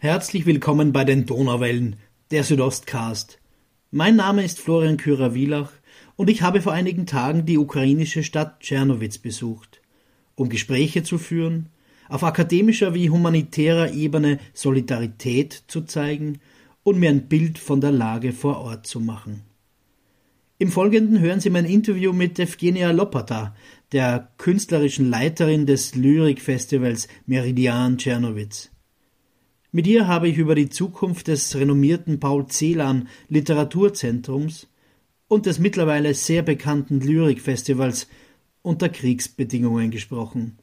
Herzlich willkommen bei den Donauwellen, der Südostcast. Mein Name ist Florian Kürer-Wielach und ich habe vor einigen Tagen die ukrainische Stadt Tschernowitz besucht, um Gespräche zu führen, auf akademischer wie humanitärer Ebene Solidarität zu zeigen und mir ein Bild von der Lage vor Ort zu machen. Im Folgenden hören Sie mein Interview mit Evgenia Lopata, der künstlerischen Leiterin des Lyrikfestivals Meridian Tschernowitz. Mit ihr habe ich über die Zukunft des renommierten Paul Celan Literaturzentrums und des mittlerweile sehr bekannten Lyrikfestivals unter Kriegsbedingungen gesprochen.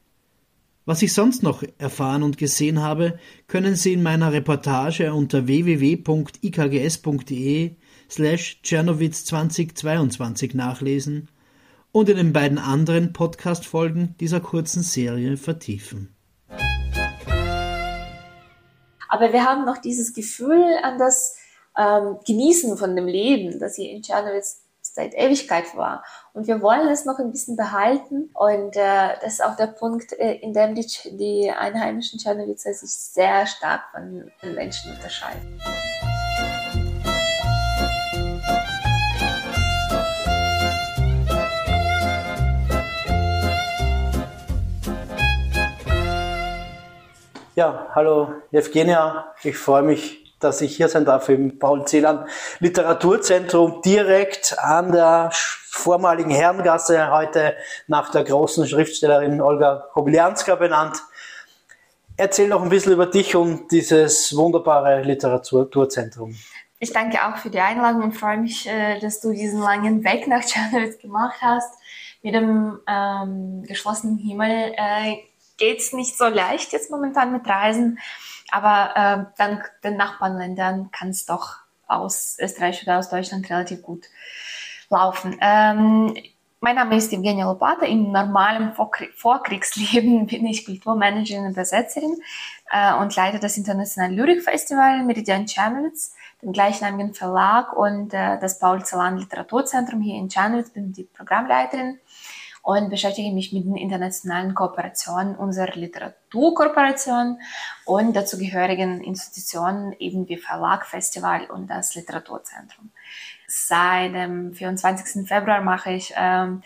Was ich sonst noch erfahren und gesehen habe, können Sie in meiner Reportage unter www.ikgs.de slash Czernowitz 2022 nachlesen und in den beiden anderen Podcast-Folgen dieser kurzen Serie vertiefen. Aber wir haben noch dieses Gefühl an das ähm, Genießen von dem Leben, das hier in Tschernowitz seit Ewigkeit war. Und wir wollen es noch ein bisschen behalten. Und äh, das ist auch der Punkt, äh, in dem die, die einheimischen Tschernowitzer sich sehr stark von den Menschen unterscheiden. Ja, hallo Evgenia. Ich freue mich, dass ich hier sein darf im Paul Celan Literaturzentrum direkt an der vormaligen Herrengasse, heute nach der großen Schriftstellerin Olga Koblianska benannt. Erzähl noch ein bisschen über dich und dieses wunderbare Literaturzentrum. Ich danke auch für die Einladung und freue mich, äh, dass du diesen langen Weg nach Czernowitz gemacht hast. Mit dem ähm, geschlossenen Himmel äh, geht es nicht so leicht jetzt momentan mit Reisen, aber äh, dank den Nachbarländern kann es doch aus Österreich oder aus Deutschland relativ gut laufen. Ähm, mein Name ist Evgenia Lopata. Im normalen Vorkriegsleben bin ich Kulturmanagerin und Übersetzerin äh, und leite das Internationale Lyrikfestival Meridian Channels, den gleichnamigen Verlag und äh, das Paul Celan Literaturzentrum hier in Channels. Bin die Programmleiterin und beschäftige mich mit den internationalen Kooperationen unserer Literaturkooperation und dazugehörigen Institutionen eben wie Verlag, Festival und das Literaturzentrum. Seit dem 24. Februar mache ich ähm,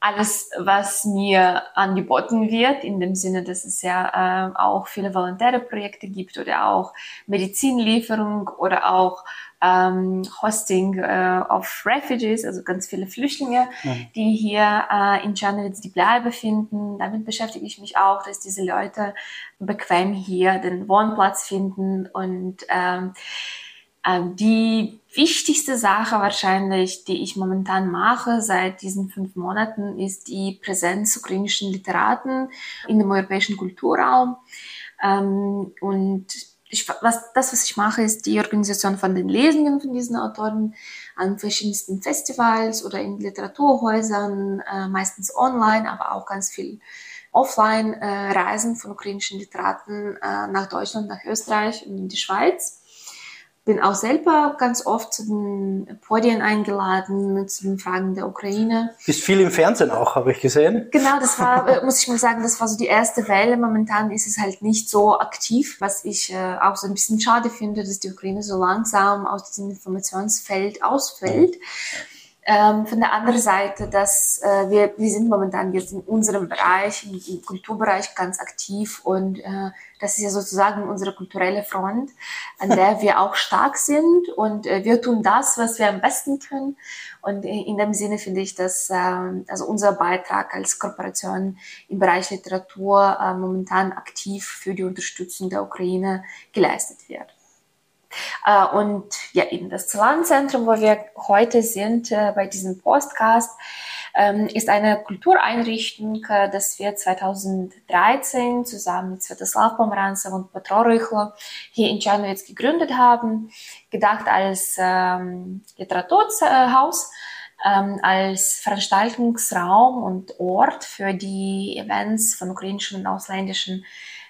alles, was mir angeboten wird, in dem Sinne, dass es ja äh, auch viele volontäre Projekte gibt oder auch Medizinlieferung oder auch ähm, Hosting äh, of Refugees, also ganz viele Flüchtlinge, mhm. die hier äh, in Czernowitz die Bleibe finden. Damit beschäftige ich mich auch, dass diese Leute bequem hier den Wohnplatz finden und ähm, ähm, die wichtigste Sache wahrscheinlich, die ich momentan mache seit diesen fünf Monaten, ist die Präsenz ukrainischen Literaten in dem europäischen Kulturraum. Ähm, und ich, was, das, was ich mache, ist die Organisation von den Lesungen von diesen Autoren an verschiedensten Festivals oder in Literaturhäusern, äh, meistens online, aber auch ganz viel offline äh, Reisen von ukrainischen Literaten äh, nach Deutschland, nach Österreich und in die Schweiz bin auch selber ganz oft zu den Podien eingeladen, zu den Fragen der Ukraine. Bist viel im Fernsehen auch, habe ich gesehen. Genau, das war, äh, muss ich mal sagen, das war so die erste Welle. Momentan ist es halt nicht so aktiv, was ich äh, auch so ein bisschen schade finde, dass die Ukraine so langsam aus diesem Informationsfeld ausfällt. Ja. Ähm, von der anderen Seite, dass äh, wir, wir sind momentan jetzt in unserem Bereich, im, im Kulturbereich ganz aktiv und äh, das ist ja sozusagen unsere kulturelle Front, an der wir auch stark sind und äh, wir tun das, was wir am besten können. Und in dem Sinne finde ich, dass äh, also unser Beitrag als Kooperation im Bereich Literatur äh, momentan aktiv für die Unterstützung der Ukraine geleistet wird. Äh, und ja, eben das Zelanzentrum, wo wir heute sind, äh, bei diesem Podcast, ähm, ist eine Kultureinrichtung, äh, das wir 2013 zusammen mit Svetoslav Pomeranzev und Petro Rychlo hier in Czernowitz gegründet haben, gedacht als ähm, Literaturhaus ähm, als Veranstaltungsraum und Ort für die Events von ukrainischen und ausländischen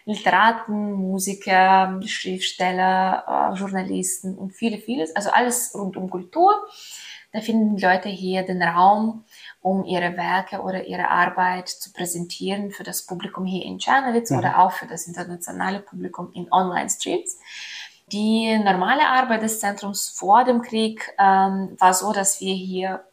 Literaten, Musiker, Schriftsteller, äh, Journalisten und viele, vieles. Also alles rund um Kultur. Da finden Leute hier den Raum, um ihre Werke oder ihre Arbeit zu präsentieren für das Publikum hier in Czernowitz mhm. oder auch für das internationale Publikum in Online-Streams. Die normale Arbeit des Zentrums vor dem Krieg ähm, war so, dass wir hier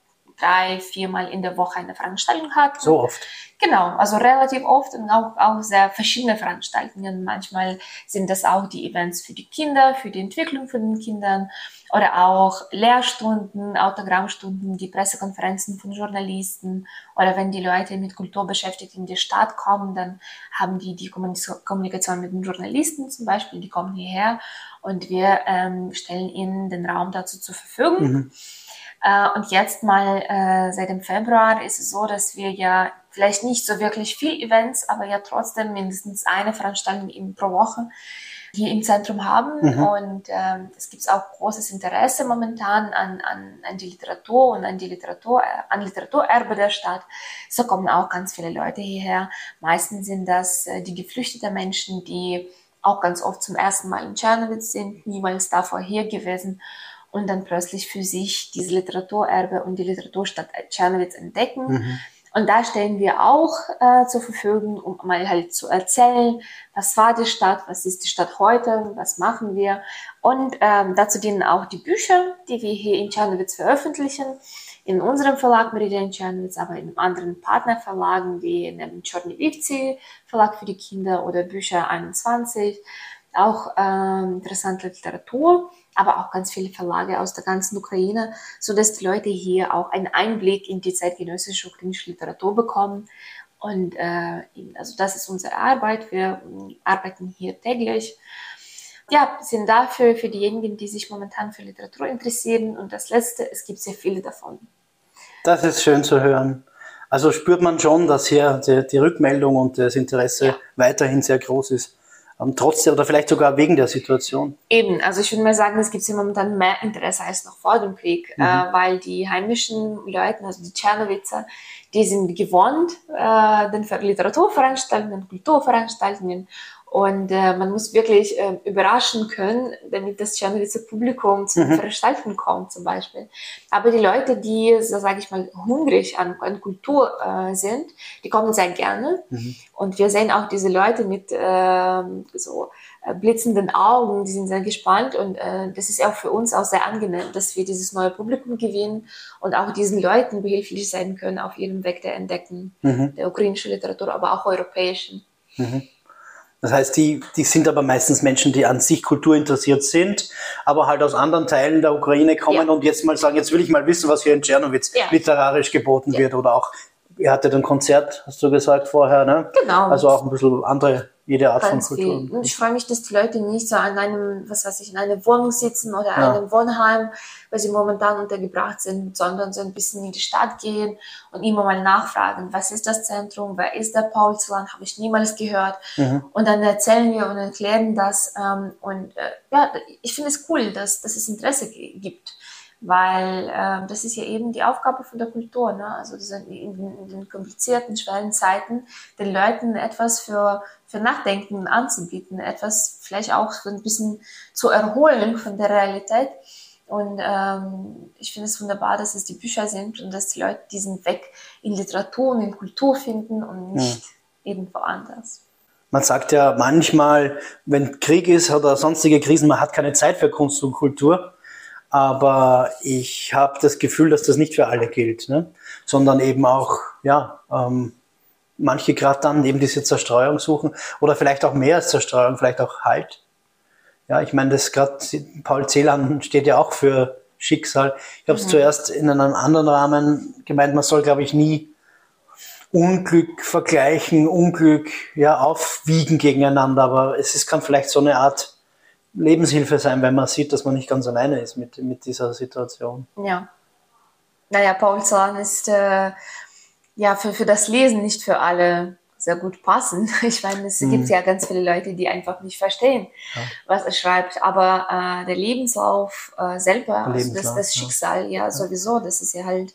drei, viermal in der Woche eine Veranstaltung hatten. So oft. Genau, also relativ oft und auch, auch sehr verschiedene Veranstaltungen. Manchmal sind das auch die Events für die Kinder, für die Entwicklung von den Kindern oder auch Lehrstunden, Autogrammstunden, die Pressekonferenzen von Journalisten oder wenn die Leute mit Kultur beschäftigt in die Stadt kommen, dann haben die die Kommunikation mit den Journalisten zum Beispiel, die kommen hierher und wir ähm, stellen ihnen den Raum dazu zur Verfügung. Mhm. Äh, und jetzt mal äh, seit dem Februar ist es so, dass wir ja vielleicht nicht so wirklich viel Events, aber ja trotzdem mindestens eine Veranstaltung eben pro Woche hier im Zentrum haben. Mhm. Und ähm, es gibt auch großes Interesse momentan an, an, an die Literatur und an die Literatur, an Literaturerbe der Stadt. So kommen auch ganz viele Leute hierher. Meistens sind das äh, die geflüchteten Menschen, die auch ganz oft zum ersten Mal in Czernowitz sind, niemals davor hier gewesen und dann plötzlich für sich diese Literaturerbe und die Literaturstadt Czernowitz entdecken. Mhm. Und da stellen wir auch äh, zur Verfügung, um mal halt zu erzählen, was war die Stadt, was ist die Stadt heute, was machen wir. Und ähm, dazu dienen auch die Bücher, die wir hier in Czernowitz veröffentlichen. In unserem Verlag Meridian Czernowitz, aber in anderen Partnerverlagen wie in dem Czornivivci Verlag für die Kinder oder Bücher 21. Auch ähm, interessante Literatur aber auch ganz viele Verlage aus der ganzen Ukraine, so dass die Leute hier auch einen Einblick in die zeitgenössische ukrainische Literatur bekommen. Und äh, also das ist unsere Arbeit. Wir äh, arbeiten hier täglich. Ja, sind dafür für diejenigen, die sich momentan für Literatur interessieren. Und das Letzte, es gibt sehr viele davon. Das ist schön zu hören. Also spürt man schon, dass hier die, die Rückmeldung und das Interesse ja. weiterhin sehr groß ist trotzdem oder vielleicht sogar wegen der Situation? Eben, also ich würde mal sagen, es gibt hier momentan mehr Interesse als noch vor dem Krieg, mhm. äh, weil die heimischen Leute, also die Tschernowitzer, die sind gewohnt, äh, den Literaturveranstaltungen, Kulturveranstaltungen und äh, man muss wirklich äh, überraschen können, damit das Tschernowitzer Publikum zum mhm. Veranstalten kommt zum Beispiel. Aber die Leute, die, so sage ich mal, hungrig an, an Kultur äh, sind, die kommen sehr gerne. Mhm. Und wir sehen auch diese Leute mit äh, so blitzenden Augen, die sind sehr gespannt. Und äh, das ist auch für uns auch sehr angenehm, dass wir dieses neue Publikum gewinnen und auch diesen Leuten behilflich sein können auf ihrem Weg der Entdecken mhm. der ukrainischen Literatur, aber auch europäischen. Das heißt, die, die sind aber meistens Menschen, die an sich kulturinteressiert sind, aber halt aus anderen Teilen der Ukraine kommen ja. und jetzt mal sagen, jetzt will ich mal wissen, was hier in Tschernowitz ja. literarisch geboten ja. wird oder auch, ihr hattet ein Konzert, hast du gesagt vorher, ne? Genau. Also auch ein bisschen andere jede Art Ganz von Kultur. Viel. Und ich freue mich, dass die Leute nicht so an einem, was weiß ich, in einer Wohnung sitzen oder ja. einem Wohnheim, weil sie momentan untergebracht sind, sondern so ein bisschen in die Stadt gehen und immer mal nachfragen, was ist das Zentrum, wer ist der Paulsland, habe ich niemals gehört. Mhm. Und dann erzählen wir und erklären das. Ähm, und äh, ja, ich finde es cool, dass, dass es Interesse gibt weil äh, das ist ja eben die Aufgabe von der Kultur, ne? also in, in, den komplizierten, schweren Zeiten den Leuten etwas für, für Nachdenken anzubieten, etwas vielleicht auch so ein bisschen zu erholen von der Realität. Und ähm, ich finde es wunderbar, dass es die Bücher sind und dass die Leute diesen Weg in Literatur und in Kultur finden und nicht ja. irgendwo anders. Man sagt ja manchmal, wenn Krieg ist oder sonstige Krisen, man hat keine Zeit für Kunst und Kultur. Aber ich habe das Gefühl, dass das nicht für alle gilt, ne? sondern eben auch, ja, ähm, manche gerade dann eben diese Zerstreuung suchen oder vielleicht auch mehr als Zerstreuung, vielleicht auch Halt. Ja, ich meine, das gerade Paul Celan steht ja auch für Schicksal. Ich habe es mhm. zuerst in einem anderen Rahmen gemeint, man soll, glaube ich, nie Unglück vergleichen, Unglück ja aufwiegen gegeneinander, aber es ist, kann vielleicht so eine Art Lebenshilfe sein, wenn man sieht, dass man nicht ganz alleine ist mit, mit dieser Situation. Ja. Naja, Paul Zahn ist äh, ja für, für das Lesen nicht für alle sehr gut passend. Ich meine, es mhm. gibt ja ganz viele Leute, die einfach nicht verstehen, ja. was er schreibt. Aber äh, der Lebenslauf äh, selber, der also das, das Schicksal, ja. ja, sowieso, das ist ja halt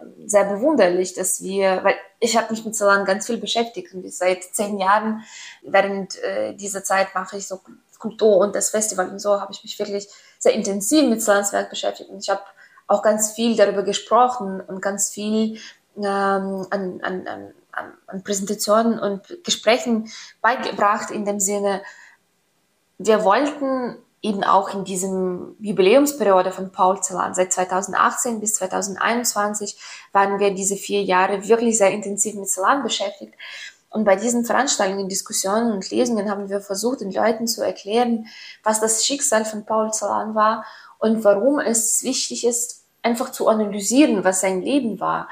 ähm, sehr bewunderlich, dass wir, weil ich habe mich mit Solan ganz viel beschäftigt und seit zehn Jahren während äh, dieser Zeit mache ich so Kultur und das Festival und so habe ich mich wirklich sehr intensiv mit Science-Werk beschäftigt und ich habe auch ganz viel darüber gesprochen und ganz viel ähm, an, an, an, an Präsentationen und Gesprächen beigebracht in dem Sinne, wir wollten eben auch in diesem Jubiläumsperiode von Paul Celan, seit 2018 bis 2021 waren wir diese vier Jahre wirklich sehr intensiv mit Celan beschäftigt. Und bei diesen Veranstaltungen, Diskussionen und Lesungen haben wir versucht, den Leuten zu erklären, was das Schicksal von Paul Celan war und warum es wichtig ist, einfach zu analysieren, was sein Leben war.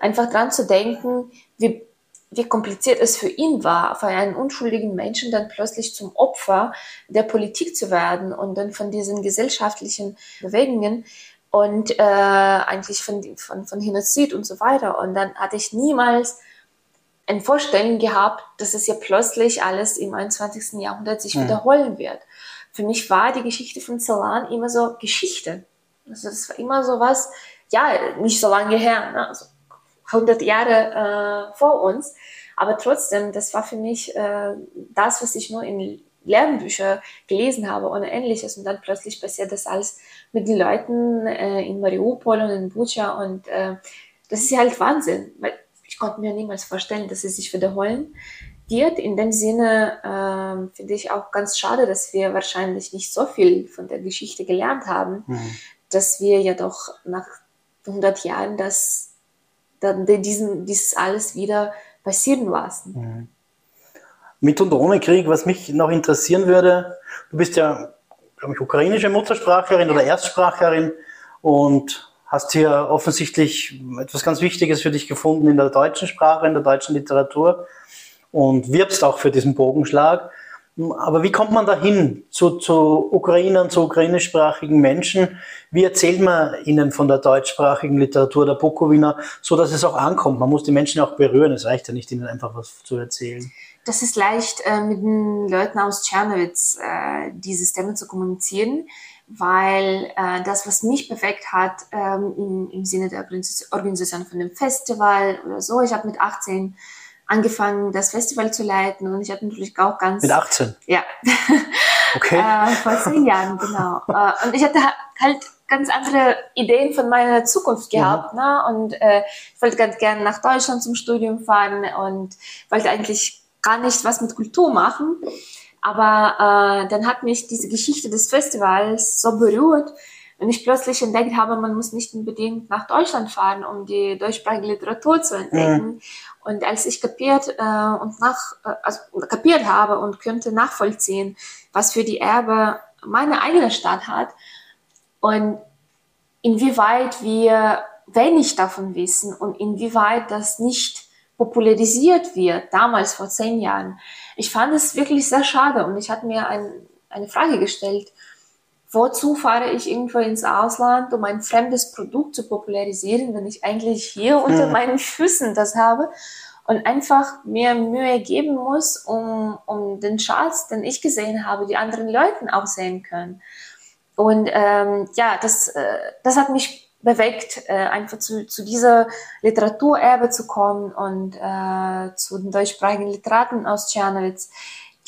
Einfach dran zu denken, wie wie kompliziert es für ihn war, für einen unschuldigen Menschen dann plötzlich zum Opfer der Politik zu werden und dann von diesen gesellschaftlichen Bewegungen und äh, eigentlich von, von, von Genozid und so weiter. Und dann hatte ich niemals ein Vorstellung gehabt, dass es ja plötzlich alles im 21. Jahrhundert sich mhm. wiederholen wird. Für mich war die Geschichte von Celan immer so Geschichte. Also das war immer so was, ja, nicht so lange her, ne? also 100 Jahre äh, vor uns. Aber trotzdem, das war für mich äh, das, was ich nur in Lernbücher gelesen habe oder ähnliches. Und dann plötzlich passiert das alles mit den Leuten äh, in Mariupol und in Bucha. Und äh, das ist halt Wahnsinn, weil ich konnte mir niemals vorstellen, dass es sich wiederholen wird. In dem Sinne äh, finde ich auch ganz schade, dass wir wahrscheinlich nicht so viel von der Geschichte gelernt haben, mhm. dass wir ja doch nach 100 Jahren das dann diesen, dieses alles wieder passieren lassen. Mhm. Mit und ohne Krieg, was mich noch interessieren würde, du bist ja, glaube ich, ukrainische Muttersprachlerin oder Erstsprachlerin und hast hier offensichtlich etwas ganz Wichtiges für dich gefunden in der deutschen Sprache, in der deutschen Literatur und wirbst auch für diesen Bogenschlag. Aber wie kommt man dahin zu, zu Ukrainern, zu ukrainischsprachigen Menschen? Wie erzählt man ihnen von der deutschsprachigen Literatur der Bukowina, so dass es auch ankommt? Man muss die Menschen auch berühren. Es reicht ja nicht, ihnen einfach was zu erzählen. Das ist leicht, äh, mit den Leuten aus Tschernowitz äh, dieses Thema zu kommunizieren, weil äh, das, was mich bewegt hat, ähm, im, im Sinne der Organisation von dem Festival oder so, ich habe mit 18 angefangen, das Festival zu leiten und ich hatte natürlich auch ganz... Mit 18? Ja. Okay. äh, vor zehn Jahren, genau. Äh, und ich hatte halt ganz andere Ideen von meiner Zukunft gehabt. Mhm. Ne? Und äh, ich wollte ganz gerne nach Deutschland zum Studium fahren und wollte eigentlich gar nicht was mit Kultur machen. Aber äh, dann hat mich diese Geschichte des Festivals so berührt, wenn ich plötzlich entdeckt habe, man muss nicht unbedingt nach Deutschland fahren, um die deutschsprachige Literatur zu entdecken. Mhm. Und als ich kapiert äh, und nach äh, also kapiert habe und könnte nachvollziehen, was für die Erbe meine eigene Stadt hat und inwieweit wir wenig davon wissen und inwieweit das nicht popularisiert wird, damals vor zehn Jahren. Ich fand es wirklich sehr schade und ich hatte mir ein, eine Frage gestellt, wozu fahre ich irgendwo ins Ausland, um ein fremdes Produkt zu popularisieren, wenn ich eigentlich hier unter meinen Füßen das habe und einfach mehr Mühe geben muss, um, um den Schatz, den ich gesehen habe, die anderen Leuten auch sehen können. Und ähm, ja, das, äh, das hat mich bewegt, äh, einfach zu, zu dieser Literaturerbe zu kommen und äh, zu den deutschsprachigen Literaten aus Tschernowitz,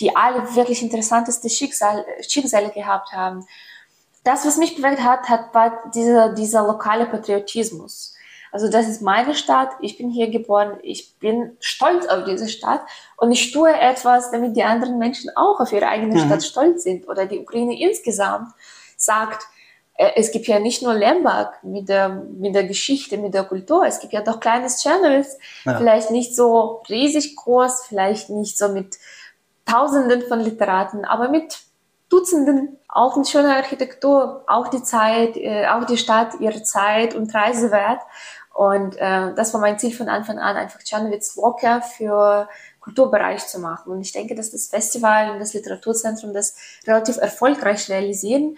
die alle wirklich interessanteste Schicksal, Schicksale gehabt haben das, was mich bewegt hat, hat war dieser, dieser lokale Patriotismus. Also das ist meine Stadt, ich bin hier geboren, ich bin stolz auf diese Stadt und ich tue etwas, damit die anderen Menschen auch auf ihre eigene mhm. Stadt stolz sind oder die Ukraine insgesamt sagt, es gibt ja nicht nur Lemberg mit der, mit der Geschichte, mit der Kultur, es gibt ja doch kleines Channels, ja. vielleicht nicht so riesig groß, vielleicht nicht so mit Tausenden von Literaten, aber mit Dutzenden, auch mit schöner Architektur, auch die Zeit, äh, auch die Stadt, ihre Zeit und Reise wert. Und äh, das war mein Ziel von Anfang an, einfach Czernowitz locker für Kulturbereich zu machen. Und ich denke, dass das Festival und das Literaturzentrum das relativ erfolgreich realisieren.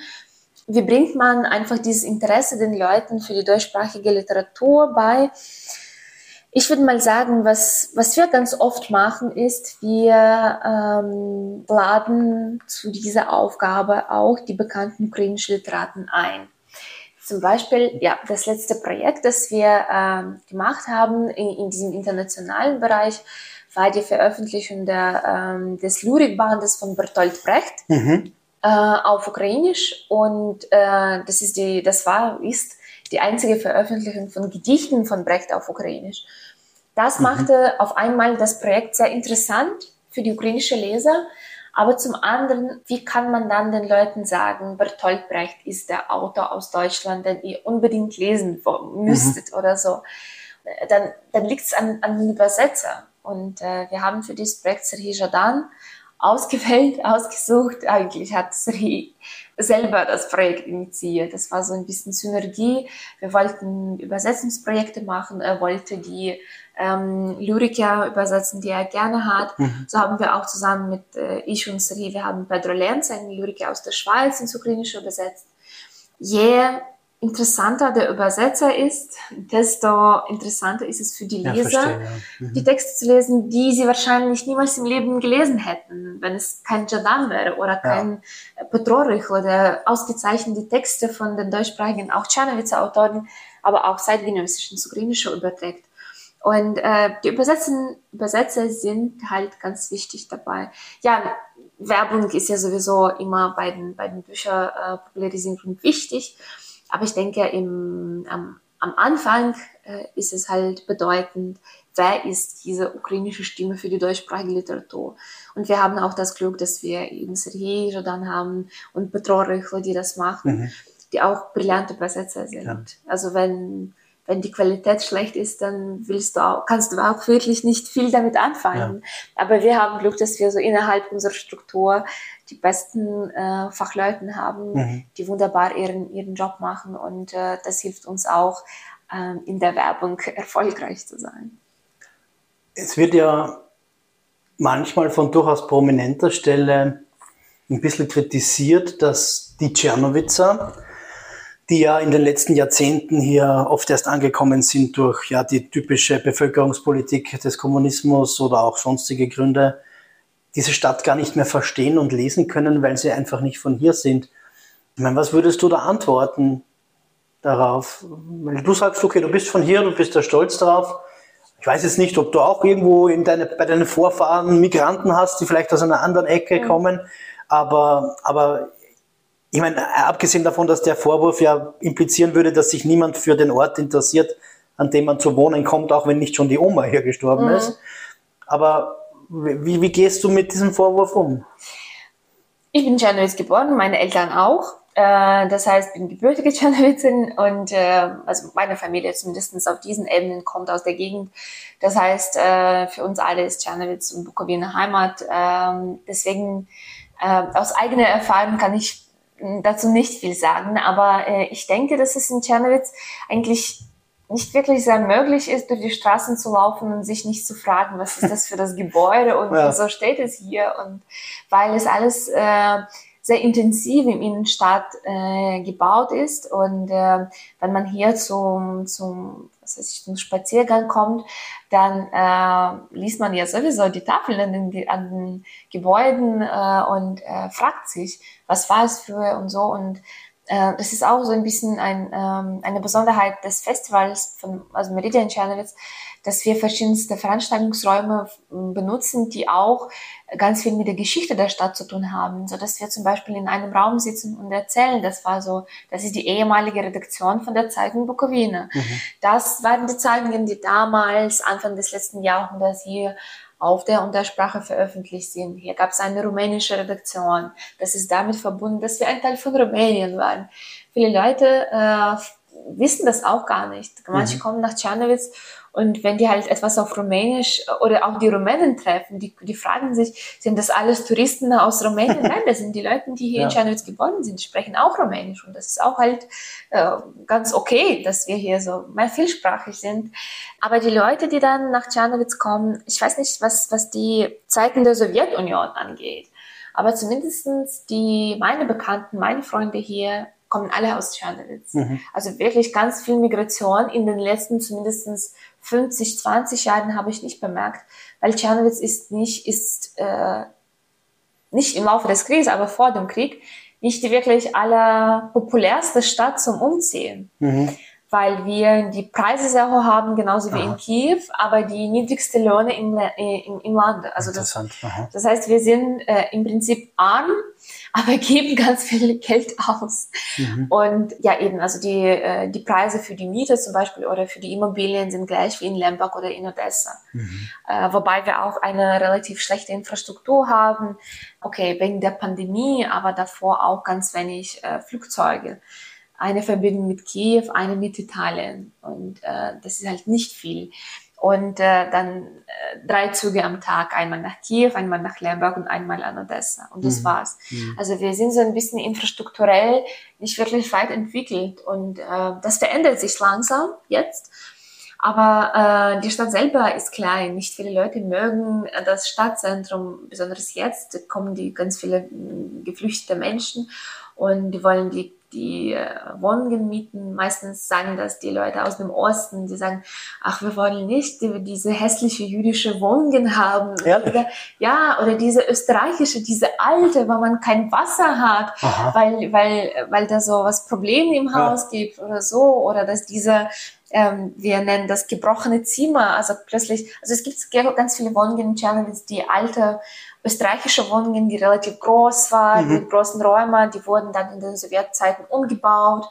Wie bringt man einfach dieses Interesse den Leuten für die deutschsprachige Literatur bei? Ich würde mal sagen, was, was wir ganz oft machen, ist, wir ähm, laden zu dieser Aufgabe auch die bekannten ukrainischen Literaten ein. Zum Beispiel, ja, das letzte Projekt, das wir ähm, gemacht haben in, in diesem internationalen Bereich, war die Veröffentlichung der, ähm, des Lyrikbandes von Bertolt Brecht mhm. Äh, auf Ukrainisch. Und äh, das ist die, das war, ist die einzige Veröffentlichung von Gedichten von Brecht auf Ukrainisch. Das mhm. machte auf einmal das Projekt sehr interessant für die ukrainischen Leser, Aber zum anderen, wie kann man dann den Leuten sagen, Bertolt Brecht ist der Autor aus Deutschland, den ihr unbedingt lesen müsstet mhm. oder so. Dann, dann liegt es an, an den Übersetzer. Und äh, wir haben für dieses Projekt Serhi Jadan ausgewählt, ausgesucht. Eigentlich hat Serhi selber das Projekt initiiert. Das war so ein bisschen Synergie. Wir wollten Übersetzungsprojekte machen. Er wollte die ähm, Lyriker übersetzen, die er gerne hat. Mhm. So haben wir auch zusammen mit äh, ich und Sri, wir haben Pedro Lenz, einen Lyriker aus der Schweiz, ins Ukrainische übersetzt. Je interessanter der Übersetzer ist, desto interessanter ist es für die Leser, ja, verstehe, ja. mhm. die Texte zu lesen, die sie wahrscheinlich niemals im Leben gelesen hätten, wenn es kein Jadan wäre oder kein ja. Petrorich oder ausgezeichnete Texte von den deutschsprachigen, auch Czernowitzer Autoren, aber auch zeitgenössischen ins Ukrainische überträgt. Und äh, die Übersetzen, Übersetzer sind halt ganz wichtig dabei. Ja, Werbung ist ja sowieso immer bei den, bei den Bücherpopularisierung äh, wichtig. Aber ich denke, im, am, am Anfang äh, ist es halt bedeutend, wer ist diese ukrainische Stimme für die deutschsprachige Literatur. Und wir haben auch das Glück, dass wir eben Sergei Jodan haben und Petro Röchler, die das machen, mhm. die auch brillante Übersetzer sind. Ja. Also wenn wenn die Qualität schlecht ist, dann willst du auch, kannst du auch wirklich nicht viel damit anfangen. Ja. Aber wir haben Glück, dass wir so innerhalb unserer Struktur die besten äh, Fachleuten haben, mhm. die wunderbar ihren, ihren Job machen und äh, das hilft uns auch, äh, in der Werbung erfolgreich zu sein. Es wird ja manchmal von durchaus prominenter Stelle ein bisschen kritisiert, dass die Tschernowitzer, die ja in den letzten Jahrzehnten hier oft erst angekommen sind durch ja die typische Bevölkerungspolitik des Kommunismus oder auch sonstige Gründe, diese Stadt gar nicht mehr verstehen und lesen können, weil sie einfach nicht von hier sind. Ich meine, was würdest du da antworten darauf? Wenn du sagst, okay, du bist von hier, du bist da stolz drauf. Ich weiß jetzt nicht, ob du auch irgendwo in deine, bei deinen Vorfahren Migranten hast, die vielleicht aus einer anderen Ecke mhm. kommen. Aber, aber ich meine, abgesehen davon, dass der Vorwurf ja implizieren würde, dass sich niemand für den Ort interessiert, an dem man zu wohnen kommt, auch wenn nicht schon die Oma hier gestorben mhm. ist. Aber wie, wie gehst du mit diesem Vorwurf um? Ich bin Czernowitz geboren, meine Eltern auch. Äh, das heißt, ich bin gebürtige Czernowitzin und äh, also meine Familie zumindest auf diesen Ebenen kommt aus der Gegend. Das heißt, äh, für uns alle ist Czernowitz und Bukowina Heimat. Ähm, deswegen aus eigener Erfahrung kann ich dazu nicht viel sagen, aber äh, ich denke, dass es in Czernowitz eigentlich nicht wirklich sehr möglich ist, durch die Straßen zu laufen und sich nicht zu fragen, was ist das für das Gebäude und ja. wieso steht es hier und weil es alles äh, sehr intensiv im Innenstadt äh, gebaut ist und äh, wenn man hier zum, zum was weiß ich, zum Spaziergang kommt, dann äh, liest man ja sowieso die Tafeln an den, an den Gebäuden äh, und äh, fragt sich, was war es für und so. Und äh, das ist auch so ein bisschen ein, ähm, eine Besonderheit des Festivals von also Meridian Czernowitz, dass wir verschiedenste Veranstaltungsräume benutzen, die auch ganz viel mit der Geschichte der Stadt zu tun haben, so dass wir zum Beispiel in einem Raum sitzen und erzählen, das war so, das ist die ehemalige Redaktion von der Zeitung Bukowina. Mhm. Das waren die Zeitungen, die damals Anfang des letzten Jahrhunderts hier auf der und der Sprache veröffentlicht sind. Hier gab es eine rumänische Redaktion. Das ist damit verbunden, dass wir ein Teil von Rumänien waren. Viele Leute äh, wissen das auch gar nicht. Manche mhm. kommen nach Czernowitz und wenn die halt etwas auf Rumänisch oder auch die Rumänen treffen, die, die fragen sich, sind das alles Touristen aus Rumänien? Nein, das sind die Leute, die hier ja. in Czernowitz geboren sind, die sprechen auch Rumänisch. Und das ist auch halt äh, ganz okay, dass wir hier so mehr vielsprachig sind. Aber die Leute, die dann nach Czernowitz kommen, ich weiß nicht, was, was die Zeiten der Sowjetunion angeht. Aber zumindestens die, meine Bekannten, meine Freunde hier, kommen alle aus Czernowitz. Mhm. Also wirklich ganz viel Migration in den letzten zumindest 50, 20 Jahren habe ich nicht bemerkt, weil Czernowitz ist nicht, ist äh, nicht im Laufe des Krieges, aber vor dem Krieg nicht die wirklich allerpopulärste Stadt zum Umziehen. Mhm. Weil wir die Preise sehr hoch haben, genauso wie Aha. in Kiew, aber die niedrigste Löhne im, äh, im, im Land. Also das, das heißt, wir sind äh, im Prinzip arm, aber geben ganz viel Geld aus. Mhm. Und ja, eben, also die, äh, die Preise für die Miete zum Beispiel oder für die Immobilien sind gleich wie in Lemberg oder in Odessa. Mhm. Äh, wobei wir auch eine relativ schlechte Infrastruktur haben. Okay, wegen der Pandemie, aber davor auch ganz wenig äh, Flugzeuge eine Verbindung mit Kiew, eine mit Italien. Und äh, das ist halt nicht viel. Und äh, dann äh, drei Züge am Tag, einmal nach Kiew, einmal nach Lemberg und einmal an Odessa. Und das mhm. war's. Mhm. Also wir sind so ein bisschen infrastrukturell nicht wirklich weit entwickelt. Und äh, das verändert sich langsam jetzt. Aber äh, die Stadt selber ist klein. Nicht viele Leute mögen das Stadtzentrum, besonders jetzt kommen die ganz viele mh, geflüchtete Menschen und die wollen die die äh, Wohnungen mieten. Meistens sagen das die Leute aus dem Osten, die sagen, ach, wir wollen nicht die, diese hässliche jüdische Wohnungen haben. Oder, ja, oder diese österreichische, diese alte, wo man kein Wasser hat, weil, weil, weil da so was Probleme im Haus ja. gibt oder so. Oder dass diese ähm, wir nennen das gebrochene Zimmer. Also plötzlich, also es gibt ganz viele Wohnungen in Czernowitz, die alte österreichische Wohnungen, die relativ groß waren, mhm. mit großen Räumen, die wurden dann in den Sowjetzeiten umgebaut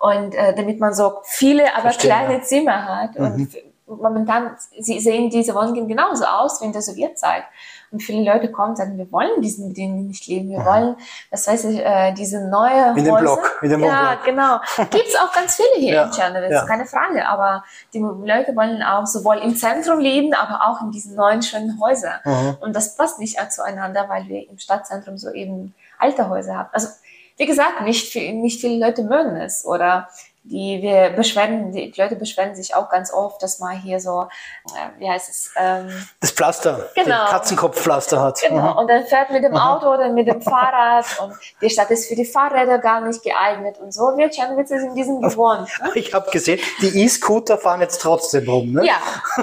und äh, damit man so viele, aber Verstehen, kleine ja. Zimmer hat. Mhm. Und momentan sie sehen diese Wohnungen genauso aus wie in der Sowjetzeit. Und viele Leute kommen und sagen, wir wollen diesen Bedingungen nicht leben. Wir ja. wollen, das weiß ich, äh, diese neue Mit dem Block, mit dem Ja, Block. genau. Gibt's auch ganz viele hier ja. in Tschernowitz, ja. keine Frage. Aber die Leute wollen auch sowohl im Zentrum leben, aber auch in diesen neuen schönen Häusern. Mhm. Und das passt nicht zueinander, weil wir im Stadtzentrum so eben alte Häuser haben. Also, wie gesagt, nicht, viel, nicht viele Leute mögen es oder die wir beschweren, die Leute beschweren sich auch ganz oft, dass man hier so, äh, wie heißt es? Ähm, das Pflaster, genau. Katzenkopfpflaster hat. Genau, mhm. und dann fährt mit dem Auto oder mit dem Fahrrad und die Stadt ist für die Fahrräder gar nicht geeignet und so wird Czernowitz in diesem gewohnt. Ne? Ich habe gesehen, die E-Scooter fahren jetzt trotzdem rum, ne? Ja,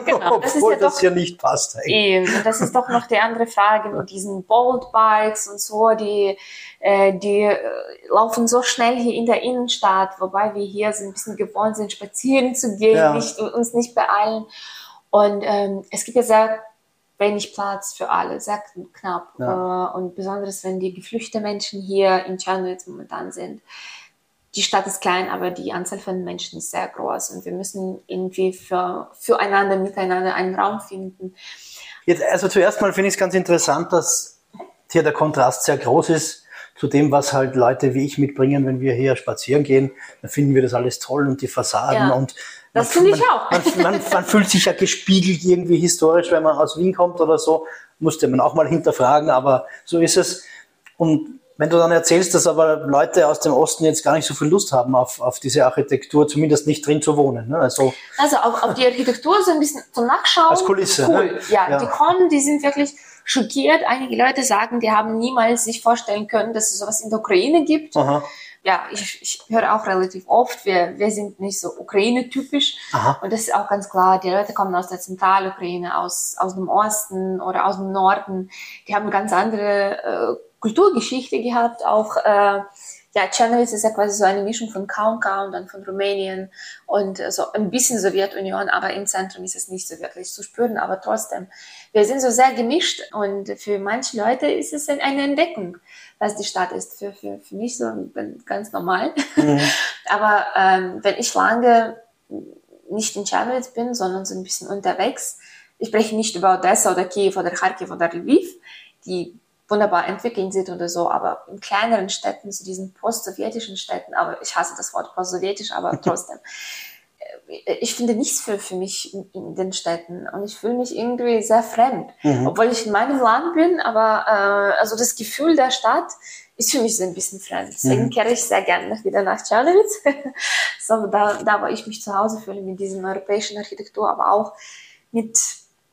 genau. Das Obwohl ist ja das doch, hier nicht passt. Eben, und das ist doch noch die andere Frage mit diesen Bolt-Bikes und so, die äh, die äh, laufen so schnell hier in der Innenstadt, wobei wir hier so ein bisschen gewohnt sind, spazieren zu gehen, ja. nicht, uns nicht beeilen. Und ähm, es gibt ja sehr wenig Platz für alle, sehr knapp. Ja. Äh, und besonders wenn die geflüchteten Menschen hier in Czernowitz momentan sind. Die Stadt ist klein, aber die Anzahl von Menschen ist sehr groß und wir müssen irgendwie für, füreinander, miteinander einen Raum finden. Jetzt, also zuerst mal finde ich es ganz interessant, dass hier der Kontrast sehr groß ist zu dem, was halt Leute wie ich mitbringen, wenn wir hier spazieren gehen, dann finden wir das alles toll und die Fassaden ja, und das finde ich auch. Man, man, man, fühlt sich ja gespiegelt irgendwie historisch, wenn man aus Wien kommt oder so, musste man auch mal hinterfragen, aber so ist es. Und wenn du dann erzählst, dass aber Leute aus dem Osten jetzt gar nicht so viel Lust haben auf, auf diese Architektur, zumindest nicht drin zu wohnen. Ne? Also, also auf, auf die Architektur so ein bisschen zum Nachschauen. Als Kulisse. Cool. Ne? Ja, ja, die kommen, die sind wirklich schockiert. Einige Leute sagen, die haben niemals sich vorstellen können, dass es sowas in der Ukraine gibt. Aha. Ja, ich, ich höre auch relativ oft, wir, wir sind nicht so Ukraine-typisch. Und das ist auch ganz klar, die Leute kommen aus der Zentralukraine, aus, aus dem Osten oder aus dem Norden. Die haben ganz andere äh, Kulturgeschichte gehabt, auch äh, ja, Czernowitz ist ja quasi so eine Mischung von Kaunka und dann von Rumänien und äh, so ein bisschen Sowjetunion, aber im Zentrum ist es nicht so wirklich zu spüren, aber trotzdem, wir sind so sehr gemischt und für manche Leute ist es eine Entdeckung, was die Stadt ist. Für, für, für mich so ganz normal. Mhm. aber ähm, wenn ich lange nicht in Czernowitz bin, sondern so ein bisschen unterwegs, ich spreche nicht über Odessa oder Kiew oder Kharkiv oder Lviv, die wunderbar entwickeln sieht oder so, aber in kleineren Städten, zu diesen post-sowjetischen Städten, aber ich hasse das Wort post-sowjetisch, aber trotzdem, äh, ich finde nichts für, für mich in, in den Städten und ich fühle mich irgendwie sehr fremd, mhm. obwohl ich in meinem Land bin, aber äh, also das Gefühl der Stadt ist für mich so ein bisschen fremd. Deswegen mhm. kehre ich sehr gerne wieder nach Czernowitz, so da, da, wo ich mich zu Hause fühle mit dieser europäischen Architektur, aber auch mit,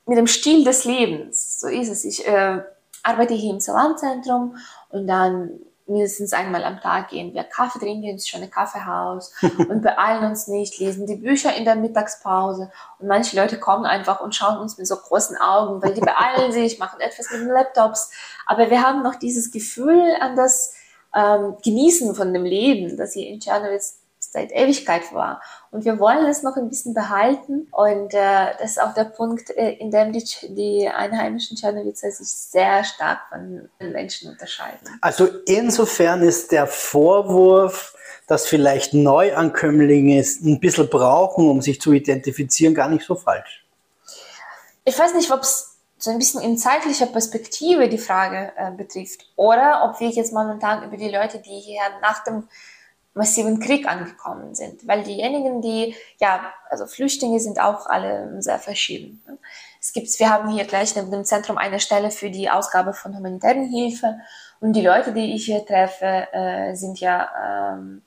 mit dem Stil des Lebens. So ist es. Ich äh, arbeite hier im Salamzentrum und dann mindestens einmal am Tag gehen wir Kaffee trinken ins schöne Kaffeehaus und beeilen uns nicht, lesen die Bücher in der Mittagspause. Und manche Leute kommen einfach und schauen uns mit so großen Augen, weil die beeilen sich, machen etwas mit den Laptops, aber wir haben noch dieses Gefühl an das ähm, Genießen von dem Leben, das hier in Czernowitz seit Ewigkeit war. Und wir wollen es noch ein bisschen behalten. Und äh, das ist auch der Punkt, äh, in dem die, die einheimischen Tschernowitzer sich sehr stark von den Menschen unterscheiden. Also insofern ist der Vorwurf, dass vielleicht Neuankömmlinge es ein bisschen brauchen, um sich zu identifizieren, gar nicht so falsch. Ich weiß nicht, ob es so ein bisschen in zeitlicher Perspektive die Frage äh, betrifft oder ob wir jetzt momentan über die Leute, die hier nach dem massiven Krieg angekommen sind. Weil diejenigen, die, ja, also Flüchtlinge sind auch alle sehr verschieden. Ne? Es gibt, wir haben hier gleich neben dem Zentrum eine Stelle für die Ausgabe von humanitären Hilfe. Und die Leute, die ich hier treffe, äh, sind ja, ähm,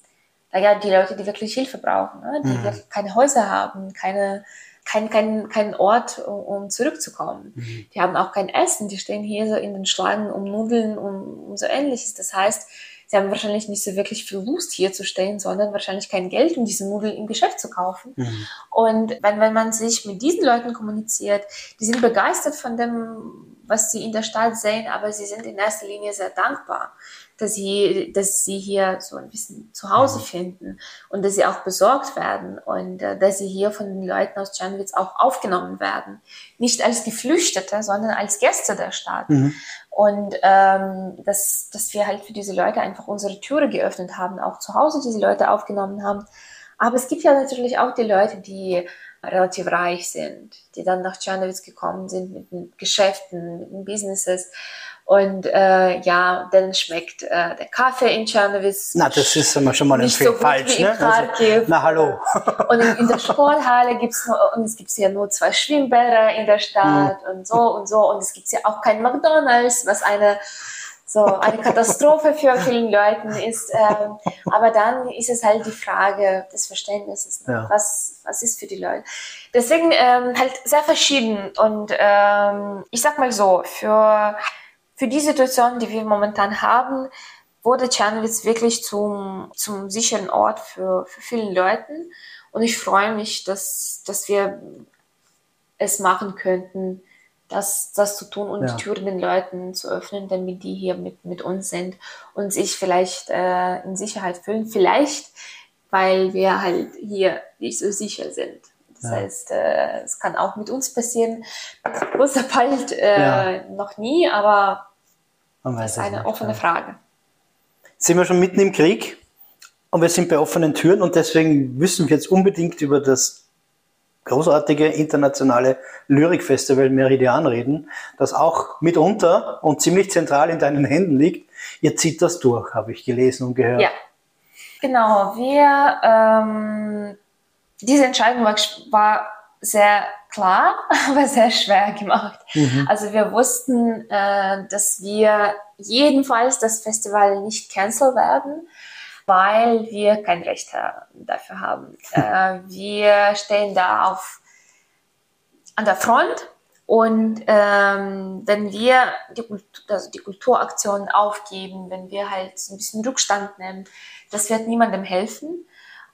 naja, die Leute, die wirklich Hilfe brauchen, ne? die mhm. keine Häuser haben, keine, kein, kein, kein Ort, um, zurückzukommen. Mhm. Die haben auch kein Essen, die stehen hier so in den Schlangen um Nudeln und um so ähnliches. Das heißt, sie haben wahrscheinlich nicht so wirklich viel Lust hier zu stehen, sondern wahrscheinlich kein Geld, um diese Nudeln im Geschäft zu kaufen. Mhm. Und wenn, wenn man sich mit diesen Leuten kommuniziert, die sind begeistert von dem, was sie in der Stadt sehen, aber sie sind in erster Linie sehr dankbar dass sie, dass sie hier so ein bisschen zu Hause finden und dass sie auch besorgt werden und äh, dass sie hier von den Leuten aus Czernowitz auch aufgenommen werden. Nicht als Geflüchtete, sondern als Gäste der Stadt. Mhm. Und ähm, dass, dass wir halt für diese Leute einfach unsere Türe geöffnet haben, auch zu Hause diese Leute aufgenommen haben. Aber es gibt ja natürlich auch die Leute, die relativ reich sind, die dann nach Czernowitz gekommen sind mit den Geschäften, mit den Businesses und äh, ja, dann schmeckt äh, der Kaffee in Czernowitz. Na, das ist schon mal ein so falsch, ne? Also, na, hallo. und in, in der Sporthalle und es gibt ja nur zwei Schwimmbäder in der Stadt mhm. und so und so. Und es gibt ja auch kein McDonalds, was eine so eine Katastrophe für vielen Leuten ist. Ähm, aber dann ist es halt die Frage des Verständnisses. Ne? Ja. Was, was ist für die Leute? Deswegen ähm, halt sehr verschieden. Und ähm, ich sag mal so, für für die Situation, die wir momentan haben, wurde Czernowitz wirklich zum, zum sicheren Ort für, für viele Leute. Und ich freue mich, dass, dass wir es machen könnten, das, das zu tun und ja. die Türen den Leuten zu öffnen, damit die hier mit, mit uns sind und sich vielleicht äh, in Sicherheit fühlen. Vielleicht, weil wir halt hier nicht so sicher sind. Das ja. heißt, äh, es kann auch mit uns passieren. Großer bald äh, ja. noch nie, aber das ist eine nicht, offene ja. Frage. Sind wir schon mitten im Krieg und wir sind bei offenen Türen und deswegen müssen wir jetzt unbedingt über das großartige internationale Lyrikfestival Meridian reden, das auch mitunter und ziemlich zentral in deinen Händen liegt. Ihr zieht das durch, habe ich gelesen und gehört. Ja, genau. Wir, ähm, diese Entscheidung war, war sehr klar, aber sehr schwer gemacht. Mhm. Also wir wussten, äh, dass wir jedenfalls das Festival nicht cancel werden, weil wir kein Recht dafür haben. äh, wir stehen da auf, an der Front und ähm, wenn wir die, also die Kulturaktionen aufgeben, wenn wir halt ein bisschen Rückstand nehmen, das wird niemandem helfen.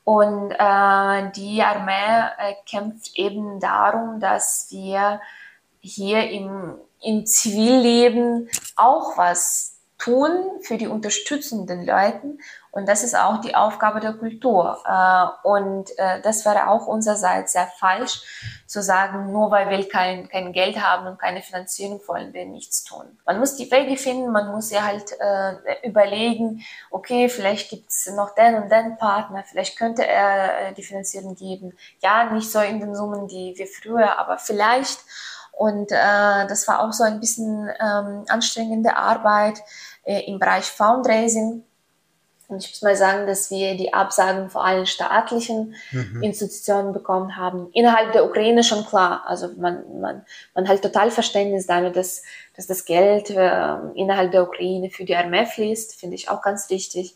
Und äh, die Armee äh, kämpft eben darum, dass wir hier im, im Zivilleben auch was tun für die unterstützenden Leuten und das ist auch die Aufgabe der Kultur. Äh, und äh, das wäre auch unsererseits sehr falsch, zu sagen, nur weil wir kein, kein Geld haben und keine Finanzierung wollen wir nichts tun. Man muss die Wege finden, man muss ja halt äh, überlegen, okay, vielleicht gibt's noch den und den Partner, vielleicht könnte er die Finanzierung geben. Ja, nicht so in den Summen, die wir früher, aber vielleicht. Und äh, das war auch so ein bisschen ähm, anstrengende Arbeit äh, im Bereich Fundraising und ich muss mal sagen, dass wir die Absagen vor allen staatlichen mhm. Institutionen bekommen haben. Innerhalb der Ukraine schon klar. Also man, man, man hat total Verständnis damit, dass, dass das Geld äh, innerhalb der Ukraine für die Armee fließt. Finde ich auch ganz wichtig.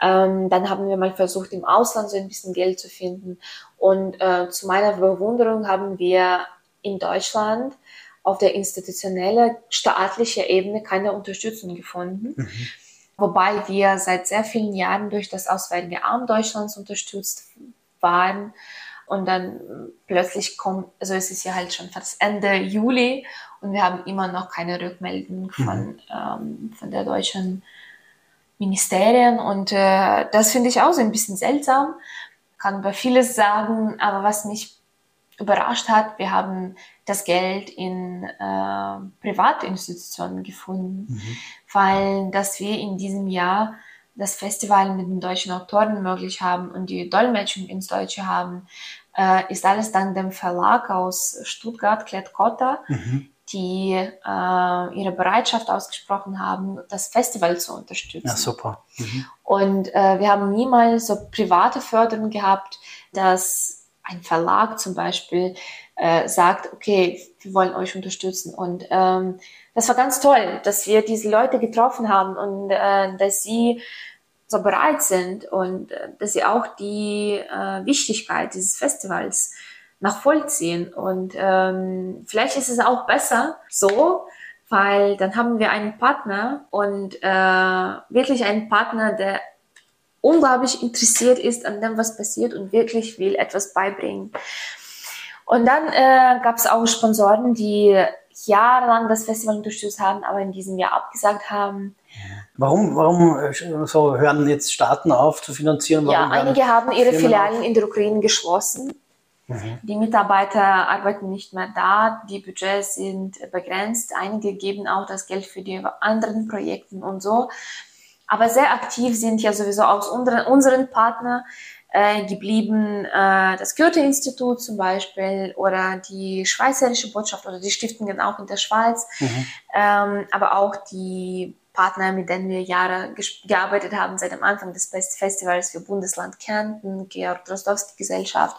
Ähm, dann haben wir mal versucht, im Ausland so ein bisschen Geld zu finden. Und äh, zu meiner Bewunderung haben wir in Deutschland auf der institutionellen, staatlichen Ebene keine Unterstützung gefunden. Mhm wobei wir seit sehr vielen Jahren durch das Auswärtige Amt Deutschlands unterstützt waren. Und dann plötzlich kommt, also es ist ja halt schon fast Ende Juli und wir haben immer noch keine Rückmeldung von, mhm. ähm, von der deutschen Ministerien. Und äh, das finde ich auch so ein bisschen seltsam, kann über vieles sagen, aber was mich überrascht hat, wir haben das Geld in äh, Privatinstitutionen gefunden, mhm. weil dass wir in diesem Jahr das Festival mit den deutschen Autoren möglich haben und die Dolmetschung ins Deutsche haben, äh, ist alles dank dem Verlag aus Stuttgart, Klett-Cotta, mhm. die äh, ihre Bereitschaft ausgesprochen haben, das Festival zu unterstützen. Ja, super. Mhm. Und äh, wir haben niemals so private Förderung gehabt, dass ein Verlag zum Beispiel äh, sagt, okay, wir wollen euch unterstützen. Und ähm, das war ganz toll, dass wir diese Leute getroffen haben und äh, dass sie so bereit sind und äh, dass sie auch die äh, Wichtigkeit dieses Festivals nachvollziehen. Und ähm, vielleicht ist es auch besser so, weil dann haben wir einen Partner und äh, wirklich einen Partner, der unglaublich interessiert ist an dem, was passiert und wirklich will etwas beibringen. Und dann äh, gab es auch Sponsoren, die jahrelang das Festival unterstützt haben, aber in diesem Jahr abgesagt haben. Warum, warum äh, so hören jetzt Staaten auf zu finanzieren? Warum ja, einige haben ihre Firmen Filialen auf? in der Ukraine geschlossen. Mhm. Die Mitarbeiter arbeiten nicht mehr da, die Budgets sind begrenzt. Einige geben auch das Geld für die anderen Projekte und so. Aber sehr aktiv sind ja sowieso aus unseren, unseren Partnern äh, geblieben, äh, das Goethe-Institut zum Beispiel oder die Schweizerische Botschaft oder die Stiftungen auch in der Schweiz, mhm. ähm, aber auch die Partner, mit denen wir Jahre gearbeitet haben seit dem Anfang des Festivals für Bundesland Kärnten, Georg Drostowski Gesellschaft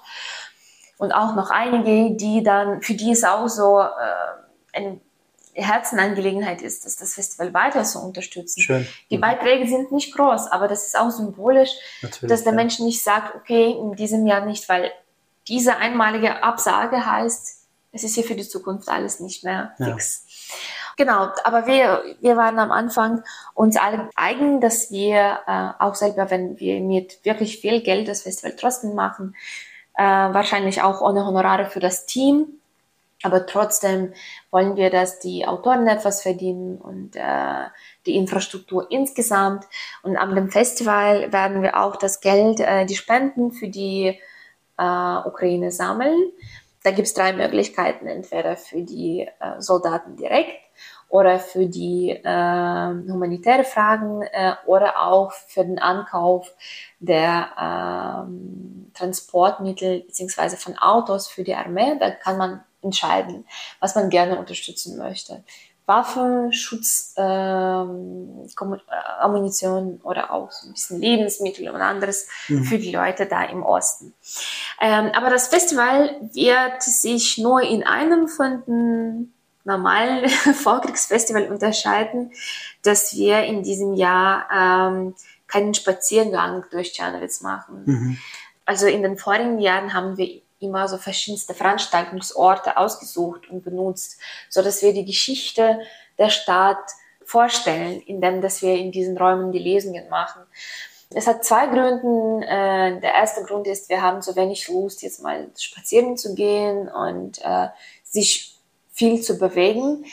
und auch noch einige, die dann, für die es auch so äh, ein Herzenangelegenheit ist, dass das Festival weiter zu unterstützen. Schön. Die mhm. Beiträge sind nicht groß, aber das ist auch symbolisch, Natürlich, dass der ja. Mensch nicht sagt, okay, in diesem Jahr nicht, weil diese einmalige Absage heißt, es ist hier für die Zukunft alles nicht mehr fix. Ja. Genau, aber wir, wir waren am Anfang uns alle eigen, dass wir äh, auch selber, wenn wir mit wirklich viel Geld das Festival trotzdem machen, äh, wahrscheinlich auch ohne Honorare für das Team, aber trotzdem wollen wir, dass die Autoren etwas verdienen und äh, die Infrastruktur insgesamt. Und an dem Festival werden wir auch das Geld, äh, die Spenden für die äh, Ukraine sammeln. Da gibt es drei Möglichkeiten, entweder für die äh, Soldaten direkt oder für die äh, humanitäre Fragen äh, oder auch für den Ankauf der äh, Transportmittel beziehungsweise von Autos für die Armee. Da kann man entscheiden, was man gerne unterstützen möchte. Waffen, Schutz, ähm, äh, Ammunition oder auch so ein bisschen Lebensmittel und anderes mhm. für die Leute da im Osten. Ähm, aber das Festival wird sich nur in einem von den normalen Vorkriegsfestival unterscheiden, dass wir in diesem Jahr ähm, keinen Spaziergang durch Czernowitz machen. Mhm. Also in den vorigen Jahren haben wir immer so verschiedenste Veranstaltungsorte ausgesucht und benutzt, so dass wir die Geschichte der Stadt vorstellen, indem dass wir in diesen Räumen die Lesungen machen. Es hat zwei Gründe. Äh, der erste Grund ist, wir haben so wenig Lust, jetzt mal spazieren zu gehen und äh, sich viel zu bewegen.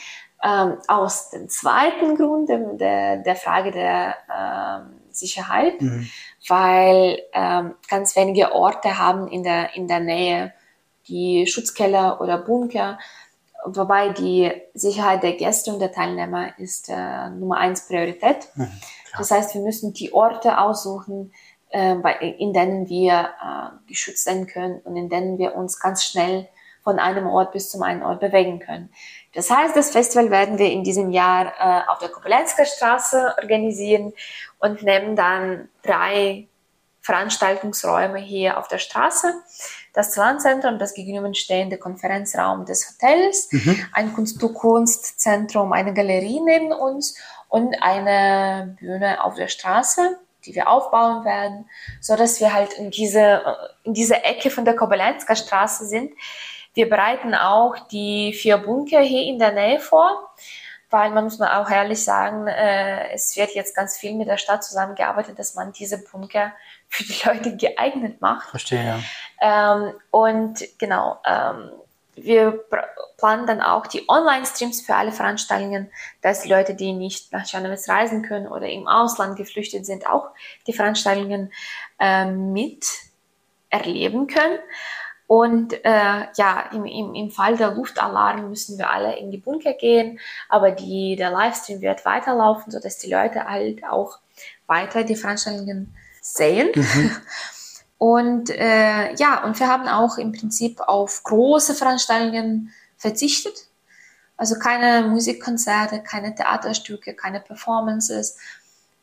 Ähm, aus dem zweiten Grund, der, der Frage der ähm, Sicherheit, mhm. Weil ähm, ganz wenige Orte haben in der, in der Nähe die Schutzkeller oder Bunker, wobei die Sicherheit der Gäste und der Teilnehmer ist äh, Nummer eins Priorität. Mhm, das heißt, wir müssen die Orte aussuchen, äh, bei, in denen wir äh, geschützt sein können und in denen wir uns ganz schnell von einem Ort bis zum einen Ort bewegen können. Das heißt, das Festival werden wir in diesem Jahr äh, auf der Kopelensker Straße organisieren und nehmen dann drei Veranstaltungsräume hier auf der Straße. Das Landzentrum, das gegenüberstehende Konferenzraum des Hotels, mhm. ein Kunst-to-Kunst-Zentrum, eine Galerie neben uns und eine Bühne auf der Straße die wir aufbauen werden, so dass wir halt in diese, in diese Ecke von der Kobelensker Straße sind, wir bereiten auch die vier Bunker hier in der Nähe vor, weil man muss man auch ehrlich sagen, äh, es wird jetzt ganz viel mit der Stadt zusammengearbeitet, dass man diese Bunker für die Leute geeignet macht. Verstehe, ja. Ähm, und genau, ähm, wir planen dann auch die Online-Streams für alle Veranstaltungen, dass die Leute, die nicht nach Czernowitz reisen können oder im Ausland geflüchtet sind, auch die Veranstaltungen äh, mit erleben können. Und äh, ja, im, im, im Fall der Luftalarm müssen wir alle in die Bunker gehen, aber die, der Livestream wird weiterlaufen, sodass die Leute halt auch weiter die Veranstaltungen sehen. Mhm. Und äh, ja, und wir haben auch im Prinzip auf große Veranstaltungen verzichtet. Also keine Musikkonzerte, keine Theaterstücke, keine Performances,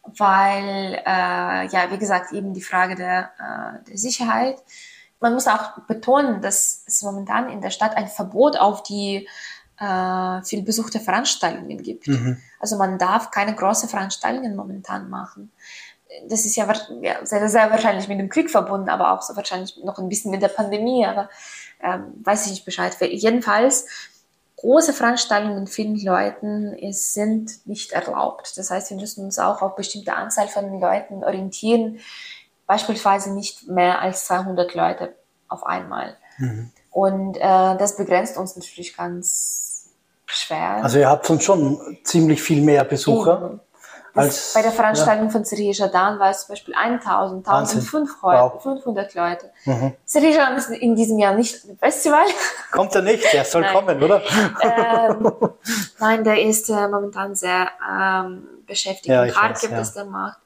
weil, äh, ja, wie gesagt, eben die Frage der, äh, der Sicherheit. Man muss auch betonen, dass es momentan in der Stadt ein Verbot auf die äh, viel besuchte Veranstaltungen gibt. Mhm. Also man darf keine großen Veranstaltungen momentan machen das ist ja, ja sehr, sehr wahrscheinlich mit dem Krieg verbunden, aber auch so wahrscheinlich noch ein bisschen mit der Pandemie, aber ähm, weiß ich nicht Bescheid. Jedenfalls, große Veranstaltungen mit vielen Leuten ist, sind nicht erlaubt. Das heißt, wir müssen uns auch auf bestimmte Anzahl von Leuten orientieren, beispielsweise nicht mehr als 200 Leute auf einmal. Mhm. Und äh, das begrenzt uns natürlich ganz schwer. Also ihr habt schon ziemlich viel mehr Besucher. Mhm. Als, bei der Veranstaltung ja. von Serie Jadan war es zum Beispiel 1000, 1500 wow. Leute. Mhm. Serie ist in diesem Jahr nicht im Festival. Kommt er nicht? Der soll kommen, oder? Ähm, nein, der ist äh, momentan sehr ähm, beschäftigt ja, in Kharkiv, ja. das der macht.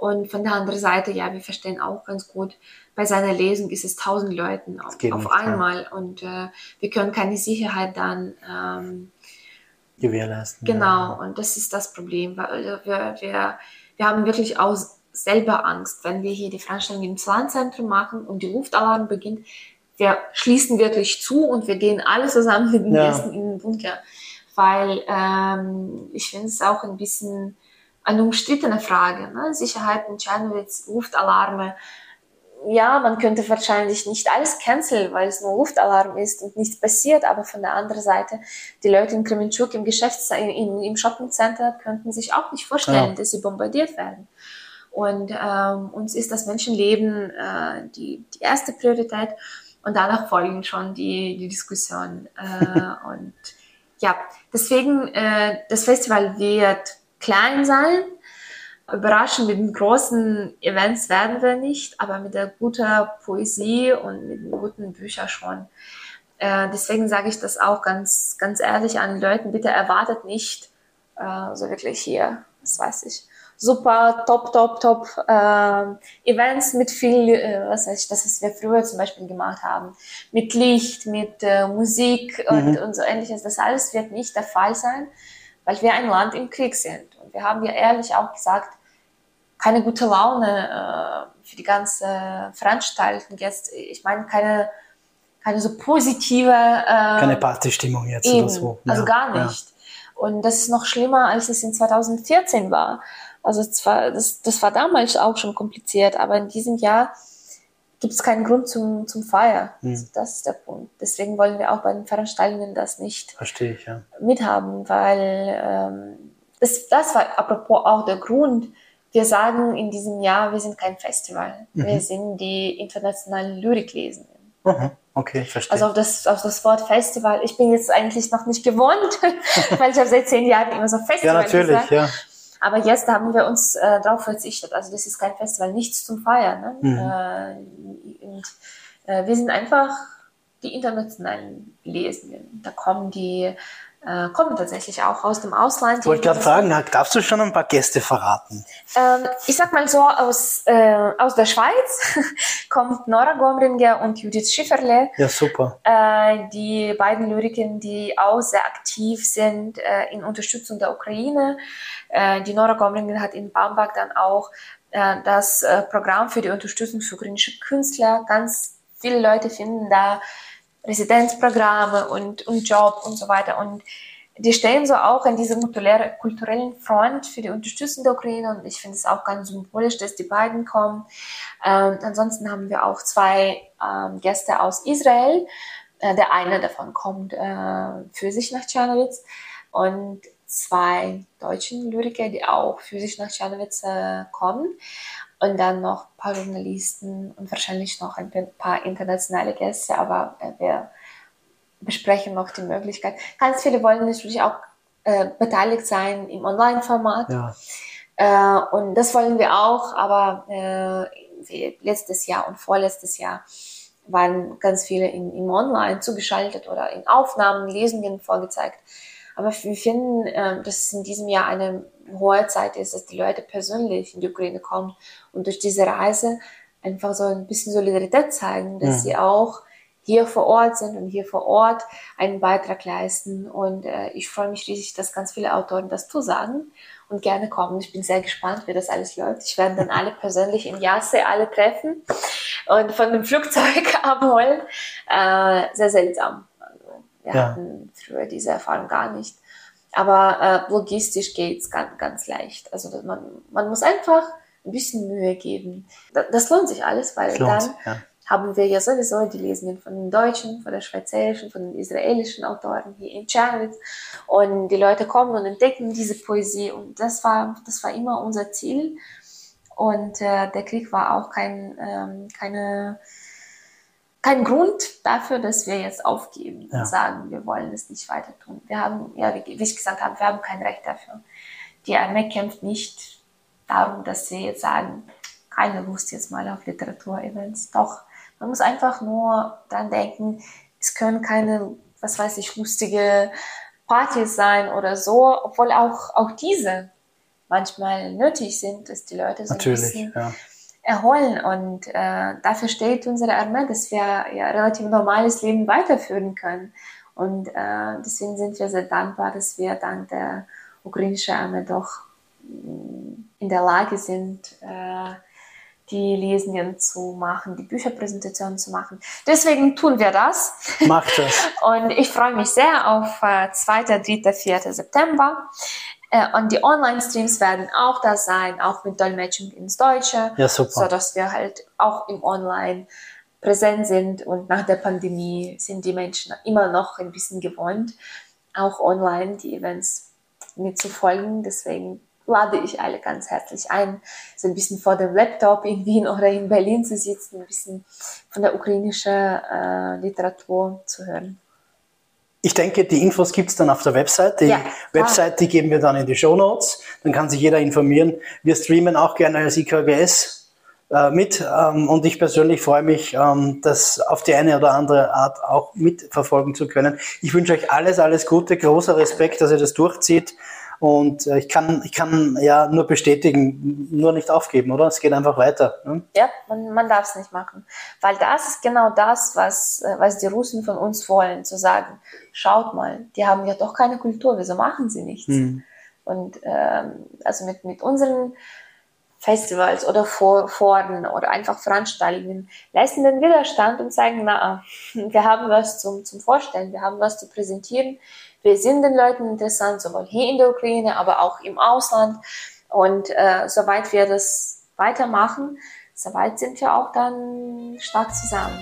Und von der anderen Seite, ja, wir verstehen auch ganz gut, bei seiner Lesung ist es 1000 Leuten auf, auf einmal und äh, wir können keine Sicherheit dann ähm, gewährleisten. Genau, ja. und das ist das Problem, weil wir, wir, wir haben wirklich auch selber Angst, wenn wir hier die Veranstaltung im Zahenzentrum machen und die Luftalarm beginnt, wir schließen wirklich zu und wir gehen alle zusammen mit den ja. Gästen in den Bunker, weil ähm, ich finde es auch ein bisschen eine umstrittene Frage. Ne? Sicherheit in Czernowitz, Luftalarme, ja, man könnte wahrscheinlich nicht alles canceln, weil es nur Luftalarm ist und nichts passiert, aber von der anderen Seite, die Leute in Kremenchuk im Geschäfts-, im, im Shoppingcenter könnten sich auch nicht vorstellen, ja. dass sie bombardiert werden. Und ähm, uns ist das Menschenleben äh, die, die erste Priorität und danach folgen schon die, die Diskussionen. Äh, und ja, deswegen, äh, das Festival wird klein sein, Überraschen mit den großen Events werden wir nicht, aber mit der guten Poesie und mit den guten Büchern schon. Äh, deswegen sage ich das auch ganz, ganz ehrlich an die Leute, bitte erwartet nicht äh, so wirklich hier, was weiß ich, super, top, top, top äh, Events mit viel, äh, was weiß ich, das, was wir früher zum Beispiel gemacht haben, mit Licht, mit äh, Musik und, mhm. und so ähnliches. Das alles wird nicht der Fall sein, weil wir ein Land im Krieg sind. Wir haben ja ehrlich auch gesagt, keine gute Laune äh, für die ganze Veranstaltung jetzt. Ich meine, keine, keine so positive. Äh, keine Partystimmung jetzt eben, oder so. Ja, also gar nicht. Ja. Und das ist noch schlimmer, als es in 2014 war. Also zwar, das, das war damals auch schon kompliziert, aber in diesem Jahr gibt es keinen Grund zum, zum Feier. Hm. Also das ist der Punkt. Deswegen wollen wir auch bei den Veranstaltungen das nicht Verstehe ich, ja. mithaben, weil ähm, das, das war apropos auch der Grund, wir sagen in diesem Jahr, wir sind kein Festival. Mhm. Wir sind die internationalen Lyriklesenden. Mhm. Okay, verstehe. Also auf das, auf das Wort Festival, ich bin jetzt eigentlich noch nicht gewohnt, weil ich habe seit zehn Jahren immer so Festival Ja, natürlich, gesagt. ja. Aber jetzt haben wir uns äh, darauf verzichtet. Also das ist kein Festival, nichts zum Feiern. Ne? Mhm. Äh, und äh, wir sind einfach die internationalen Lesenden. Da kommen die äh, kommen tatsächlich auch aus dem Ausland. Ich wollte gerade fragen, darfst du schon ein paar Gäste verraten? Ähm, ich sag mal so, aus, äh, aus der Schweiz kommt Nora Gomringer und Judith Schifferle. Ja, super. Äh, die beiden Lyriken, die auch sehr aktiv sind äh, in Unterstützung der Ukraine. Äh, die Nora Gomringer hat in Bamberg dann auch äh, das Programm für die Unterstützung für ukrainische Künstler. Ganz viele Leute finden da Residenzprogramme und, und Job und so weiter. Und die stehen so auch an diesem kulturellen Front für die Unterstützung der Ukraine und ich finde es auch ganz symbolisch, dass die beiden kommen. Ähm, ansonsten haben wir auch zwei ähm, Gäste aus Israel. Äh, der eine davon kommt äh, für sich nach Czernowitz und zwei deutschen Lyriker, die auch für sich nach Czernowitz äh, kommen und dann noch ein paar Journalisten und wahrscheinlich noch ein paar internationale Gäste, aber äh, wir besprechen noch die Möglichkeit. Ganz viele wollen natürlich auch äh, beteiligt sein im Online-Format. Ja. Äh, und das wollen wir auch, aber äh, letztes Jahr und vorletztes Jahr waren ganz viele in, in Online zugeschaltet oder in Aufnahmen, Lesungen vorgezeigt. Aber wir finden, äh, dass es in diesem Jahr eine hohe Zeit ist, dass die Leute persönlich in die Ukraine kommen und durch diese Reise einfach so ein bisschen Solidarität zeigen, dass mhm. sie auch hier vor Ort sind und hier vor Ort einen Beitrag leisten. Und äh, ich freue mich riesig, dass ganz viele Autoren das zusagen und gerne kommen. Ich bin sehr gespannt, wie das alles läuft. Ich werde dann alle persönlich in Jasse alle treffen und von dem Flugzeug abholen. Äh, sehr seltsam. Wir ja. hatten früher diese Erfahrung gar nicht. Aber äh, logistisch geht's ganz, ganz leicht. Also man, man muss einfach ein bisschen Mühe geben. Das, das lohnt sich alles, weil lohnt, dann ja. haben wir ja sowieso die Lesungen von den deutschen, von den schweizerischen, von den israelischen Autoren hier in Czernowitz. Und die Leute kommen und entdecken diese Poesie. Und das war, das war immer unser Ziel. Und äh, der Krieg war auch kein, ähm, keine, kein Grund dafür, dass wir jetzt aufgeben ja. und sagen, wir wollen es nicht weiter tun. Wir haben, ja, wie, wie ich gesagt habe, wir haben kein Recht dafür. Die Armee kämpft nicht darum, dass wir jetzt sagen, keine Lust jetzt mal auf Literaturevents. Doch, man muss einfach nur dran denken, es können keine, was weiß ich, lustige Partys sein oder so, obwohl auch, auch diese manchmal nötig sind, dass die Leute so Natürlich, ein bisschen ja. Erholen. Und äh, dafür steht unsere Armee, dass wir ja relativ normales Leben weiterführen können. Und äh, deswegen sind wir sehr dankbar, dass wir dank der ukrainischen Armee doch mm, in der Lage sind, äh, die Lesungen zu machen, die Bücherpräsentationen zu machen. Deswegen tun wir das. Macht das. Und ich freue mich sehr auf äh, 2., 3., 4. September. Äh, und die Online-Streams werden auch da sein, auch mit Dolmetschung ins Deutsche, ja, super. so dass wir halt auch im Online präsent sind und nach der Pandemie sind die Menschen immer noch ein bisschen gewohnt, auch online die Events mitzufolgen. Deswegen lade ich alle ganz herzlich ein, so ein bisschen vor dem Laptop in Wien oder in Berlin zu sitzen, ein bisschen von der ukrainischen äh, Literatur zu hören. Ich denke, die Infos gibt's dann auf der Website. Die ja, Website, die geben wir dann in die Show Notes. Dann kann sich jeder informieren. Wir streamen auch gerne als IKGS äh, mit. Ähm, und ich persönlich freue mich, ähm, das auf die eine oder andere Art auch mitverfolgen zu können. Ich wünsche euch alles, alles Gute, großer Respekt, dass ihr das durchzieht. Und äh, ich kann, ich kann ja nur bestätigen, nur nicht aufgeben, oder? Es geht einfach weiter. Ne? Ja, man, man darf es nicht machen. Weil das ist genau das, was, äh, was die Russen von uns wollen, zu sagen, schaut mal, die haben ja doch keine Kultur, wieso machen sie nichts? Mhm. Und ähm, also mit, mit unseren Festivals oder Foren oder einfach Veranstaltungen leisten den Widerstand und zeigen, na, wir haben was zum, zum Vorstellen, wir haben was zu präsentieren, wir sind den Leuten interessant, sowohl hier in der Ukraine, aber auch im Ausland. Und äh, soweit wir das weitermachen, soweit sind wir auch dann stark zusammen.